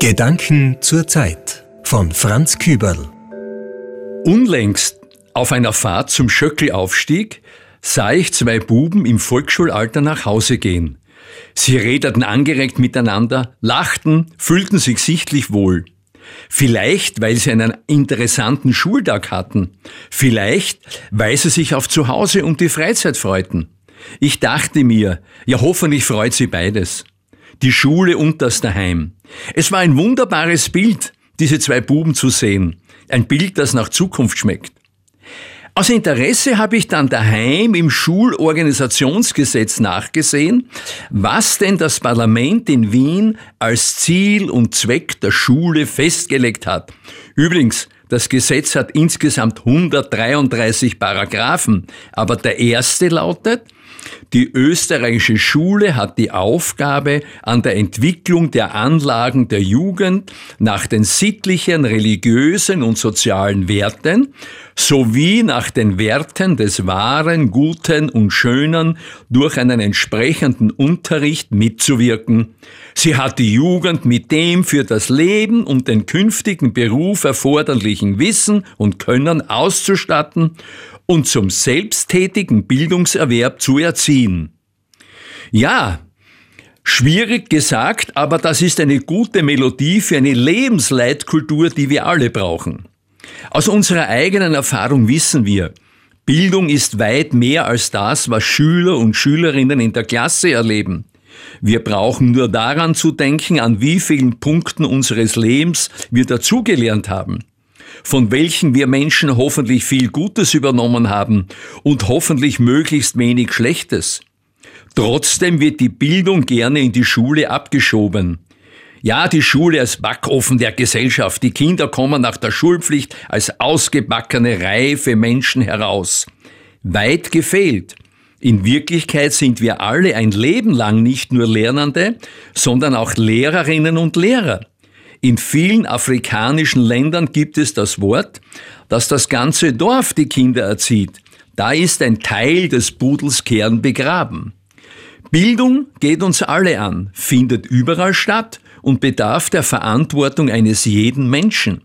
Gedanken zur Zeit von Franz Küberl. Unlängst auf einer Fahrt zum Schöckelaufstieg sah ich zwei Buben im Volksschulalter nach Hause gehen. Sie redeten angeregt miteinander, lachten, fühlten sich sichtlich wohl. Vielleicht, weil sie einen interessanten Schultag hatten. Vielleicht, weil sie sich auf Zuhause und die Freizeit freuten. Ich dachte mir, ja hoffentlich freut sie beides. Die Schule und das Daheim. Es war ein wunderbares Bild, diese zwei Buben zu sehen. Ein Bild, das nach Zukunft schmeckt. Aus Interesse habe ich dann daheim im Schulorganisationsgesetz nachgesehen, was denn das Parlament in Wien als Ziel und Zweck der Schule festgelegt hat. Übrigens, das Gesetz hat insgesamt 133 Paragraphen, aber der erste lautet, die österreichische Schule hat die Aufgabe, an der Entwicklung der Anlagen der Jugend nach den sittlichen, religiösen und sozialen Werten sowie nach den Werten des Wahren, Guten und Schönen durch einen entsprechenden Unterricht mitzuwirken. Sie hat die Jugend mit dem für das Leben und den künftigen Beruf erforderlichen Wissen und Können auszustatten und zum selbsttätigen Bildungserwerb zu erziehen. Ja, schwierig gesagt, aber das ist eine gute Melodie für eine Lebensleitkultur, die wir alle brauchen. Aus unserer eigenen Erfahrung wissen wir, Bildung ist weit mehr als das, was Schüler und Schülerinnen in der Klasse erleben. Wir brauchen nur daran zu denken, an wie vielen Punkten unseres Lebens wir dazugelernt haben von welchen wir Menschen hoffentlich viel Gutes übernommen haben und hoffentlich möglichst wenig Schlechtes. Trotzdem wird die Bildung gerne in die Schule abgeschoben. Ja, die Schule als Backofen der Gesellschaft. Die Kinder kommen nach der Schulpflicht als ausgebackene, reife Menschen heraus. Weit gefehlt. In Wirklichkeit sind wir alle ein Leben lang nicht nur Lernende, sondern auch Lehrerinnen und Lehrer. In vielen afrikanischen Ländern gibt es das Wort, dass das ganze Dorf die Kinder erzieht. Da ist ein Teil des Pudels Kern begraben. Bildung geht uns alle an, findet überall statt und bedarf der Verantwortung eines jeden Menschen.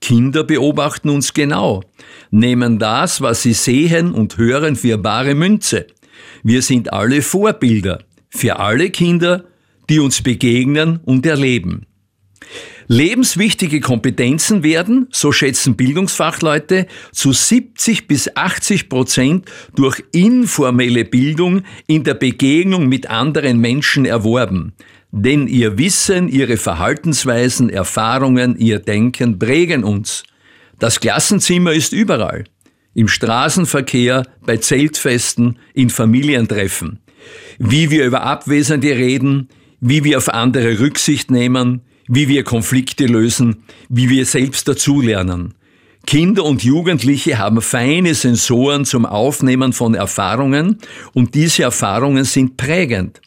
Kinder beobachten uns genau, nehmen das, was sie sehen und hören, für bare Münze. Wir sind alle Vorbilder für alle Kinder, die uns begegnen und erleben. Lebenswichtige Kompetenzen werden, so schätzen Bildungsfachleute, zu 70 bis 80 Prozent durch informelle Bildung in der Begegnung mit anderen Menschen erworben. Denn ihr Wissen, ihre Verhaltensweisen, Erfahrungen, ihr Denken prägen uns. Das Klassenzimmer ist überall. Im Straßenverkehr, bei Zeltfesten, in Familientreffen. Wie wir über Abwesende reden, wie wir auf andere Rücksicht nehmen, wie wir Konflikte lösen, wie wir selbst dazulernen. Kinder und Jugendliche haben feine Sensoren zum Aufnehmen von Erfahrungen und diese Erfahrungen sind prägend.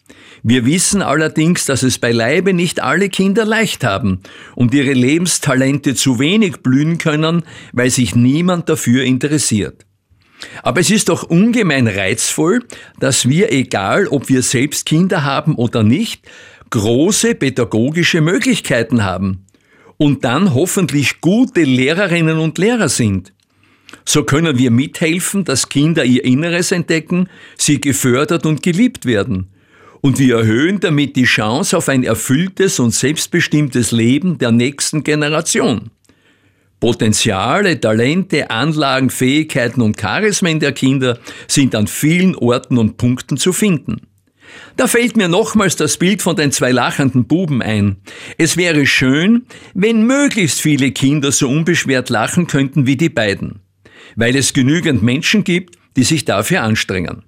Wir wissen allerdings, dass es beileibe nicht alle Kinder leicht haben und ihre Lebenstalente zu wenig blühen können, weil sich niemand dafür interessiert. Aber es ist doch ungemein reizvoll, dass wir, egal ob wir selbst Kinder haben oder nicht, große pädagogische Möglichkeiten haben und dann hoffentlich gute Lehrerinnen und Lehrer sind. So können wir mithelfen, dass Kinder ihr Inneres entdecken, sie gefördert und geliebt werden. Und wir erhöhen damit die Chance auf ein erfülltes und selbstbestimmtes Leben der nächsten Generation. Potenziale, Talente, Anlagen, Fähigkeiten und Charismen der Kinder sind an vielen Orten und Punkten zu finden. Da fällt mir nochmals das Bild von den zwei lachenden Buben ein. Es wäre schön, wenn möglichst viele Kinder so unbeschwert lachen könnten wie die beiden, weil es genügend Menschen gibt, die sich dafür anstrengen.